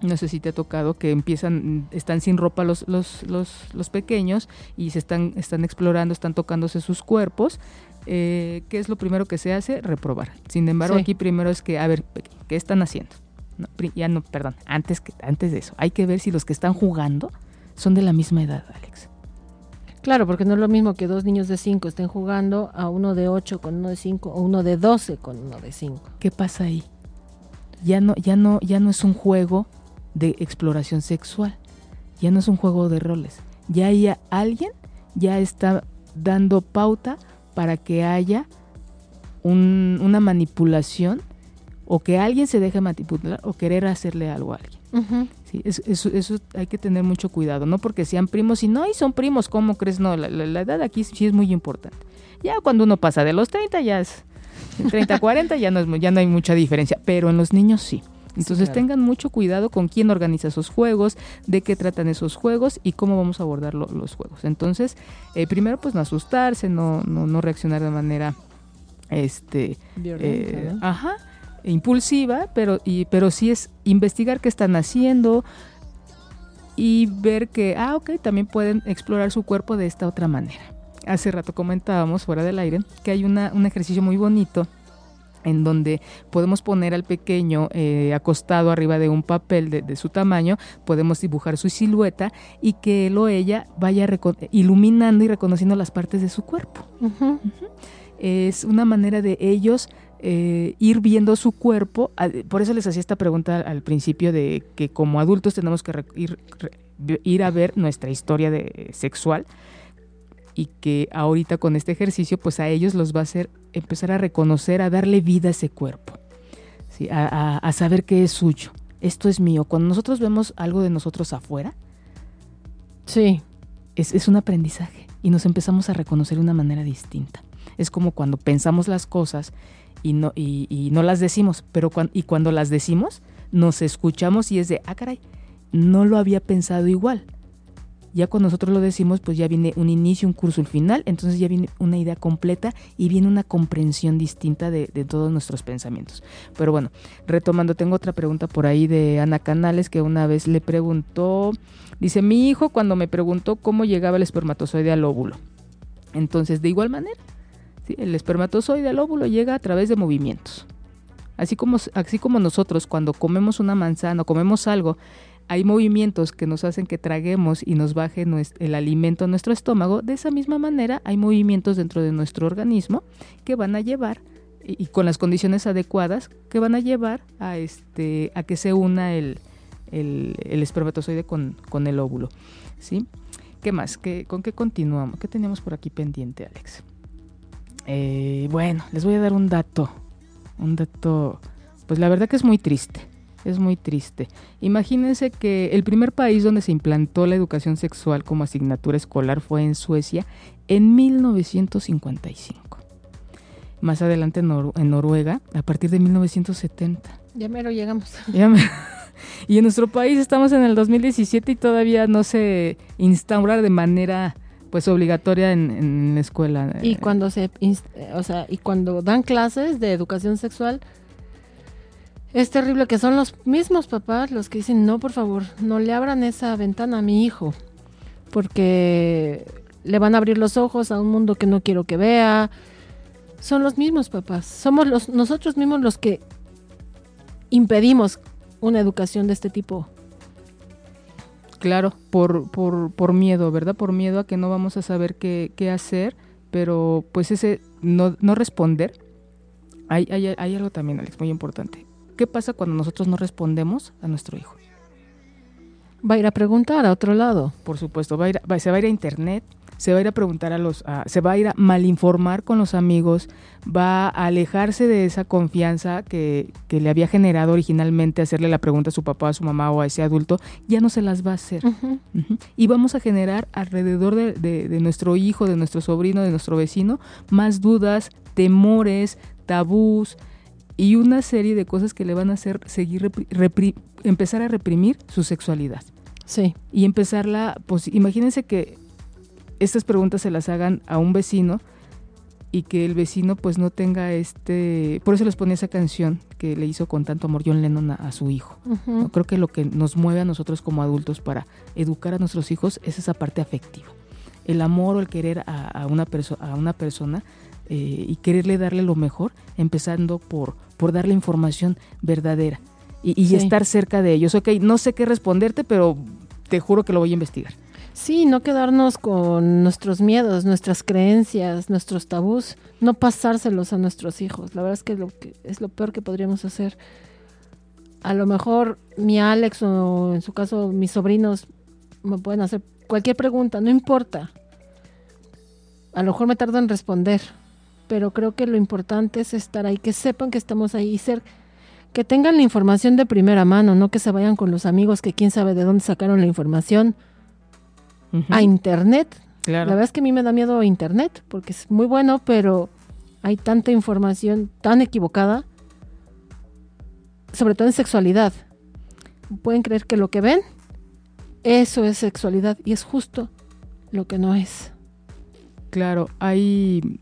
no sé si te ha tocado que empiezan, están sin ropa los, los, los, pequeños y se están, están explorando, están tocándose sus cuerpos. Eh, ¿Qué es lo primero que se hace? Reprobar. Sin embargo, aquí primero es que, a ver, ¿qué están haciendo? ya no, perdón, antes, que, antes de eso, hay que ver si los que están jugando son de la misma edad, Alex. Claro, porque no es lo mismo que dos niños de 5 estén jugando a uno de 8 con uno de 5 o uno de 12 con uno de 5. ¿Qué pasa ahí? Ya no, ya no, ya no es un juego de exploración sexual, ya no es un juego de roles. Ya hay alguien ya está dando pauta para que haya una manipulación o que alguien se deje manipular o querer hacerle algo a alguien. sí, eso, eso, hay que tener mucho cuidado, no porque sean primos y no, y son primos, ¿cómo crees? No, la, edad aquí sí es muy importante. Ya cuando uno pasa de los 30 ya es 30, 40 ya no, es, ya no hay mucha diferencia, pero en los niños sí. Entonces tengan mucho cuidado con quién organiza esos juegos, de qué tratan esos juegos y cómo vamos a abordar los juegos. Entonces, eh, primero pues no asustarse, no, no, no reaccionar de manera este eh, ajá impulsiva, pero, y, pero sí es investigar qué están haciendo y ver que, ah, ok, también pueden explorar su cuerpo de esta otra manera. Hace rato comentábamos fuera del aire que hay una, un ejercicio muy bonito en donde podemos poner al pequeño eh, acostado arriba de un papel de, su tamaño, podemos dibujar su silueta y que él o ella vaya iluminando y reconociendo las partes de su cuerpo. Es una manera de ellos eh, ir viendo su cuerpo. Por eso les hacía esta pregunta al principio de que como adultos tenemos que ir, ir a ver nuestra historia de, sexual y que ahorita con este ejercicio pues a ellos los va a hacer empezar a reconocer, a darle vida a ese cuerpo, ¿sí? a, saber que es suyo. Esto es mío. Cuando nosotros vemos algo de nosotros afuera, sí. es, es un aprendizaje y nos empezamos a reconocer de una manera distinta. Es como cuando pensamos las cosas y no, y, no las decimos, pero y cuando las decimos, nos escuchamos y es de, ah, caray, no lo había pensado igual. Ya cuando nosotros lo decimos, pues ya viene un inicio, un curso, un final, entonces ya viene una idea completa y viene una comprensión distinta de, todos nuestros pensamientos. Pero bueno, retomando, tengo otra pregunta por ahí de Ana Canales que una vez le preguntó, dice, mi hijo cuando me preguntó cómo llegaba el espermatozoide al óvulo. Entonces, de igual manera, el espermatozoide al óvulo llega a través de movimientos. Así como, así como nosotros cuando comemos una manzana o comemos algo, hay movimientos que nos hacen que traguemos y nos baje el alimento a nuestro estómago, de esa misma manera hay movimientos dentro de nuestro organismo que van a llevar, y, con las condiciones adecuadas, que van a llevar a, este, a que se una el, espermatozoide con, el óvulo. ¿sí? ¿Qué más? ¿Qué, ¿Con qué continuamos? ¿Qué teníamos por aquí pendiente, Alex? Eh, bueno, les voy a dar un dato. Un dato, pues la verdad que es muy triste. Es muy triste. Imagínense que el primer país donde se implantó la educación sexual como asignatura escolar fue en Suecia en 1955. Más adelante en, Noruega, a partir de 1970. Ya mero llegamos. y en nuestro país estamos en el 2017 y todavía no se instaura de manera pues obligatoria en, la escuela. Y cuando se, o sea, y cuando dan clases de educación sexual, es terrible que son los mismos papás los que dicen, no, por favor, no le abran esa ventana a mi hijo, porque le van a abrir los ojos a un mundo que no quiero que vea. Son los mismos papás, somos los, nosotros mismos los que impedimos una educación de este tipo. Claro, por, por, por miedo, ¿verdad? Por miedo a que no vamos a saber qué, hacer, pero pues ese no, no responder. Hay, hay, hay algo también, Alex, muy importante. ¿Qué pasa cuando nosotros no respondemos a nuestro hijo? Va a ir a preguntar a otro lado. Por supuesto, va a ir, se va a ir a internet, se va a ir a preguntar a los, se va a ir a malinformar con los amigos, va a alejarse de esa confianza que, le había generado originalmente hacerle la pregunta a su papá, a su mamá o a ese adulto, ya no se las va a hacer. Y vamos a generar alrededor de, de, nuestro hijo, de nuestro sobrino, de nuestro vecino, más dudas, temores, tabús y una serie de cosas que le van a hacer seguir empezar a reprimir su sexualidad. Sí. Y empezarla, pues imagínense que estas preguntas se las hagan a un vecino y que el vecino pues no tenga este... Por eso les ponía esa canción que le hizo con tanto amor John Lennon a, su hijo. Creo que lo que nos mueve a nosotros como adultos para educar a nuestros hijos es esa parte afectiva. El amor o el querer a, una, a una persona eh, y quererle darle lo mejor, empezando por, por darle información verdadera y, estar cerca de ellos. Ok, no sé qué responderte, pero te juro que lo voy a investigar. Sí, no quedarnos con nuestros miedos, nuestras creencias, nuestros tabús, no pasárselos a nuestros hijos. La verdad es que, lo que es lo peor que podríamos hacer. A lo mejor mi Alex o en su caso mis sobrinos me pueden hacer cualquier pregunta, no importa. A lo mejor me tardo en responder, pero creo que lo importante es estar ahí, que sepan que estamos ahí y ser que tengan la información de primera mano, no que se vayan con los amigos que quién sabe de dónde sacaron la información a Internet. La verdad es que a mí me da miedo Internet, porque es muy bueno, pero hay tanta información tan equivocada, sobre todo en sexualidad. Pueden creer que lo que ven, eso es sexualidad, y es justo lo que no es. Claro, hay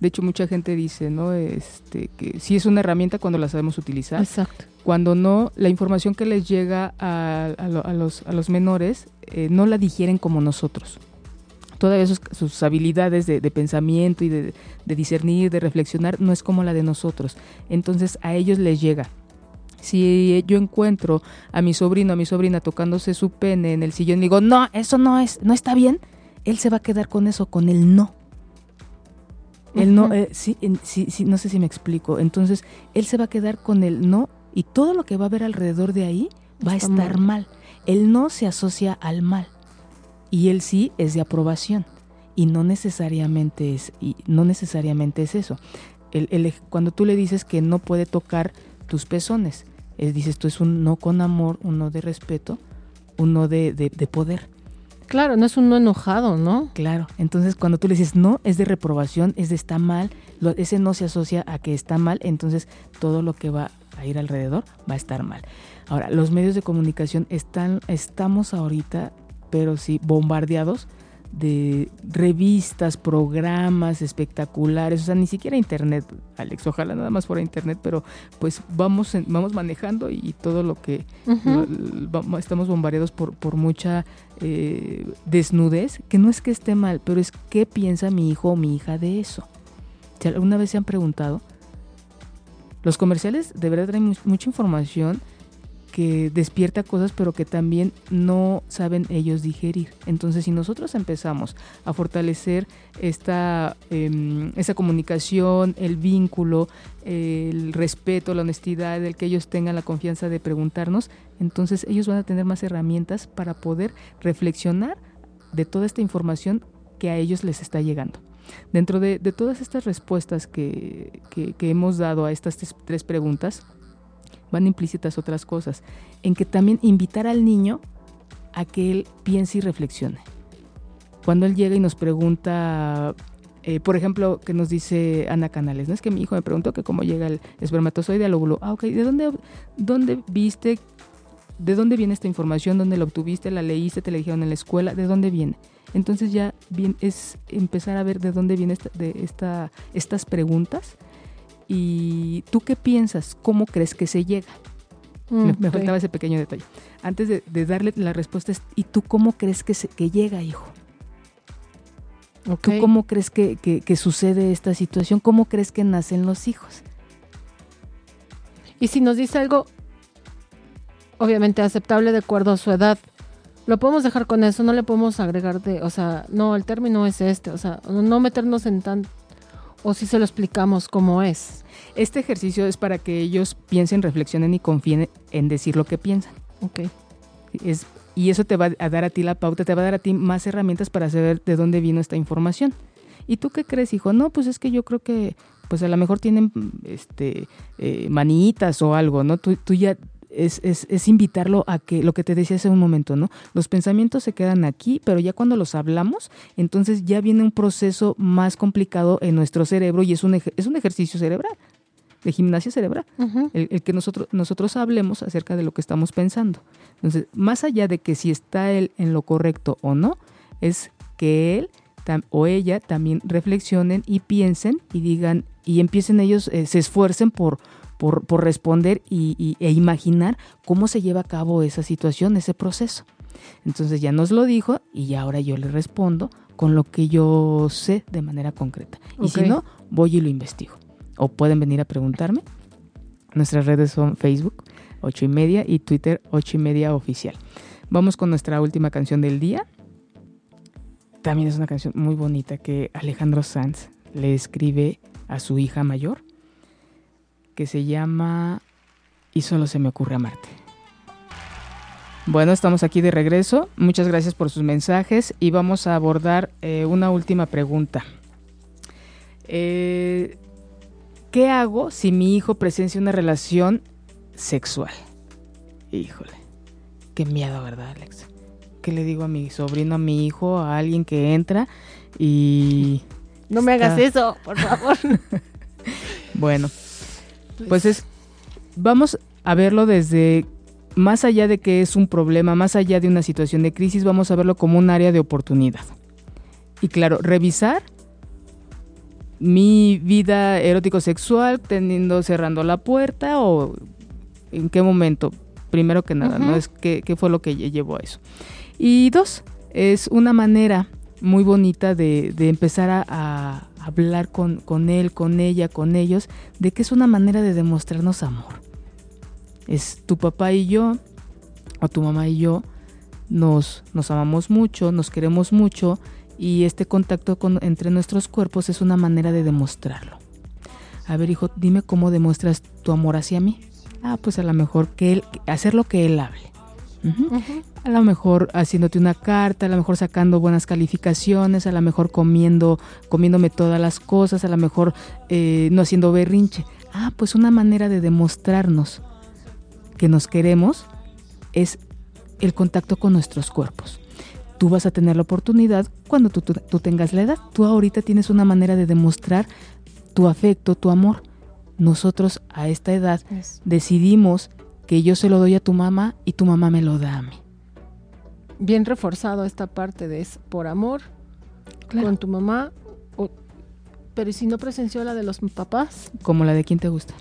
de hecho, mucha gente dice, ¿no? Este, que sí es una herramienta cuando la sabemos utilizar. Exacto. Cuando no, la información que les llega a, los, a los, menores eh, no la digieren como nosotros. Todavía sus, habilidades de, pensamiento y de, discernir, de reflexionar, no es como la de nosotros. Entonces a ellos les llega. Si yo encuentro a mi sobrino, a mi sobrina tocándose su pene en el sillón y digo, no, eso no es, no está bien, él se va a quedar con eso, con el no él no, eh, sí, sí, sí, no sé si me explico. Entonces, él se va a quedar con el no y todo lo que va a haber alrededor de ahí va a estar mal. El no se asocia al mal y el sí es de aprobación y no necesariamente es y no necesariamente es eso. El, cuando tú le dices que no puede tocar tus pezones, él dice esto es un no con amor, un no de respeto, un no de, de, de poder. Claro, no es un no enojado, ¿no? Claro, entonces cuando tú le dices no, es de reprobación, es de está mal, ese no se asocia a que está mal, entonces todo lo que va a ir alrededor va a estar mal. Ahora, los medios de comunicación están, estamos ahorita, pero sí, bombardeados de revistas, programas espectaculares, o sea, ni siquiera internet, Alex, ojalá nada más fuera internet, pero pues vamos vamos manejando y todo lo que estamos bombardeados por, por mucha eh, desnudez, que no es que esté mal, pero es qué piensa mi hijo o mi hija de eso. Si alguna vez se han preguntado, los comerciales de verdad traen mucha información que despierta cosas pero que también no saben ellos digerir. Entonces si nosotros empezamos a fortalecer esta, eh, esa comunicación, el vínculo, el respeto, la honestidad, el que ellos tengan la confianza de preguntarnos, entonces ellos van a tener más herramientas para poder reflexionar de toda esta información que a ellos les está llegando. Dentro de, todas estas respuestas que, que hemos dado a estas tres preguntas, van implícitas otras cosas, en que también invitar al niño a que él piense y reflexione. Cuando él llega y nos pregunta, eh, por ejemplo, que nos dice Ana Canales, ¿no? Es que mi hijo me preguntó que cómo llega el espermatozoide al óvulo. Ah, ok, ¿de dónde, dónde viste ¿de dónde viene esta información? ¿Dónde la obtuviste? ¿La leíste? ¿Te la dijeron en la escuela? ¿De dónde viene? Entonces ya bien, es empezar a ver de dónde vienen estas preguntas y tú qué piensas, cómo crees que se llega. me, faltaba ese pequeño detalle. Antes de, de darle la respuesta, es, ¿y tú cómo crees que, se, que llega, hijo? Ok. ¿Tú cómo crees que, que- que sucede esta situación? ¿Cómo crees que nacen los hijos? Y si nos dice algo, obviamente aceptable de acuerdo a su edad, lo podemos dejar con eso, no le podemos agregar de, o sea, no, el término es este, o sea, no meternos en tan, o si se lo explicamos cómo es. Este ejercicio es para que ellos piensen, reflexionen y confíen en decir lo que piensan. Ok. Es, y eso te va a dar a ti la pauta, te va a dar a ti más herramientas para saber de dónde vino esta información. ¿Y tú qué crees, hijo? No, pues es que yo creo que, pues a lo mejor tienen este, eh, manitas o algo, ¿no? Tú, tú ya es, es, es invitarlo a que, lo que te decía hace un momento, ¿no? Los pensamientos se quedan aquí, pero ya cuando los hablamos, entonces ya viene un proceso más complicado en nuestro cerebro y es un, es un ejercicio cerebral, de gimnasia cerebral el, el que nosotros, nosotros hablemos acerca de lo que estamos pensando. Entonces, más allá de que si está él en lo correcto o no, es que él tam- o ella también reflexionen y piensen y digan, y empiecen ellos, eh, se esfuercen por, por, por responder y, y- e imaginar cómo se lleva a cabo esa situación, ese proceso. Entonces ya nos lo dijo y ahora yo le respondo con lo que yo sé de manera concreta. Y Ok. si no, voy y lo investigo. O pueden venir a preguntarme. Nuestras redes son Facebook, 8 y media, y Twitter, 8 y media oficial. Vamos con nuestra última canción del día. También es una canción muy bonita que Alejandro Sanz le escribe a su hija mayor, que se llama Y solo se me ocurre amarte. Bueno, estamos aquí de regreso. Muchas gracias por sus mensajes y vamos a abordar eh, una última pregunta. Eh, ¿Qué hago si mi hijo presencia una relación sexual? Híjole, qué miedo, ¿verdad, Alex? ¿Qué le digo a mi sobrino, a mi hijo, a alguien que entra y... No me hagas eso, por favor. Bueno, pues es, vamos a verlo desde más allá de que es un problema, más allá de una situación de crisis, vamos a verlo como un área de oportunidad. Y claro, revisar mi vida erótico-sexual teniendo, cerrando la puerta o en qué momento, primero que nada, ¿no? Es qué, qué fue lo que lle- llevó a eso. Y dos, es una manera muy bonita de, de empezar a, a hablar con, con él, con ella, con ellos, de que es una manera de demostrarnos amor. Es tu papá y yo, o tu mamá y yo, nos, nos amamos mucho, nos queremos mucho, y este contacto con, entre nuestros cuerpos es una manera de demostrarlo. A ver, hijo, dime cómo demuestras tu amor hacia mí. Ah, pues a lo mejor que él, hacer lo que él hable. A lo mejor haciéndote una carta, a lo mejor sacando buenas calificaciones, a lo mejor comiendo, comiéndome todas las cosas, a lo mejor eh, no haciendo berrinche. Ah, pues una manera de demostrarnos que nos queremos es el contacto con nuestros cuerpos. Tú vas a tener la oportunidad cuando tú, tú- tú tengas la edad. Tú ahorita tienes una manera de demostrar tu afecto, tu amor. Nosotros a esta edad decidimos que yo se lo doy a tu mamá y tu mamá me lo da a mí. bien reforzado esta parte de es por amor con tu mamá. o- pero ¿y si no presenció la de los papás? Como la de quien te gusta.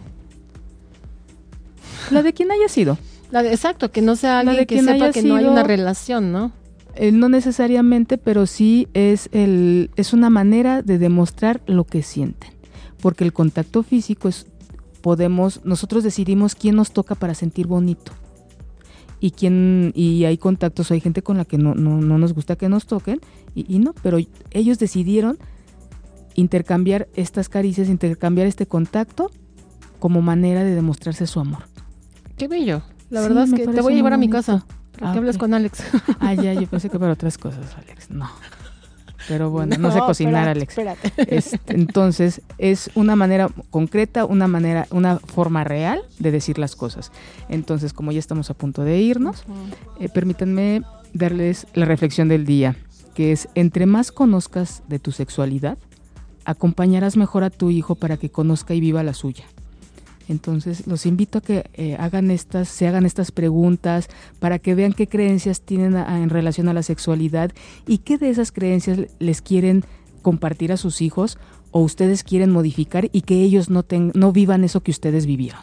La de quien haya sido. La de, exacto, que no sea La alguien de que sepa haya que no hay sido- una relación, ¿no? Eh, no necesariamente, pero sí es, el, es una manera de demostrar lo que sienten. Porque el contacto físico es, podemos, nosotros decidimos quién nos toca para sentir bonito. Y quién, y hay contactos, hay gente con la que no, no, no nos gusta que nos toquen, y, y no, pero ellos decidieron intercambiar estas caricias, intercambiar este contacto como manera de demostrarse su amor. Qué bello. La Sí, verdad es que te voy a llevar a mi bonito. casa para Ah, que hables con Alex. Ah, ya, yo pensé que para otras cosas, Alex. No. Pero bueno, no, sé cocinar, espérate, Alex. Espérate. Este, entonces, es una manera concreta, una manera, una forma real de decir las cosas. Entonces, como ya estamos a punto de irnos, eh, permítanme darles la reflexión del día, que es, entre más conozcas de tu sexualidad, acompañarás mejor a tu hijo para que conozca y viva la suya. Entonces, los invito a que eh, hagan estas, se hagan estas preguntas para que vean qué creencias tienen en relación a la sexualidad y qué de esas creencias les quieren compartir a sus hijos o ustedes quieren modificar y que ellos no, no vivan eso que ustedes vivieron.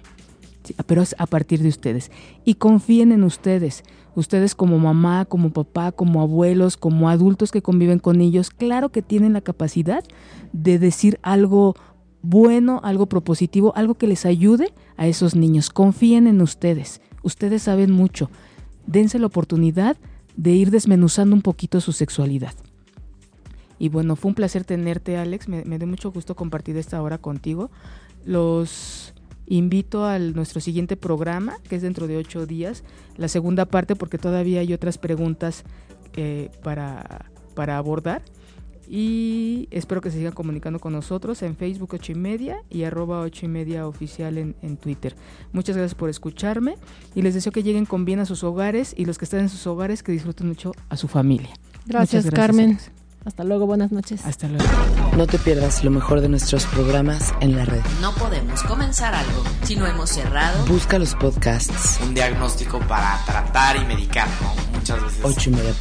pero es a partir de ustedes. Y confíen en ustedes. Ustedes como mamá, como papá, como abuelos, como adultos que conviven con ellos, claro que tienen la capacidad de decir algo bueno, algo propositivo, algo que les ayude a esos niños. Confíen en ustedes. Ustedes saben mucho. Dense la oportunidad de ir desmenuzando un poquito su sexualidad. Y bueno, fue un placer tenerte, Alex. Me, dio mucho gusto compartir esta hora contigo. Los invito a nuestro siguiente programa, que es dentro de ocho días, la segunda parte, porque todavía hay otras preguntas eh, para, para abordar. Y espero que se sigan comunicando con nosotros en Facebook 8 y media y arroba 8 y media oficial en, en, Twitter. Muchas gracias por escucharme y les deseo que lleguen con bien a sus hogares y los que están en sus hogares que disfruten mucho a su familia. Gracias, Carmen. Hasta luego, buenas noches. Hasta luego. No te pierdas lo mejor de nuestros programas en la red. No podemos comenzar algo si no hemos cerrado. Busca los podcasts. Un diagnóstico para tratar y medicar, ¿no? Muchas veces. Ocho y media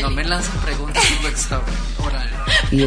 No me lancen preguntas, y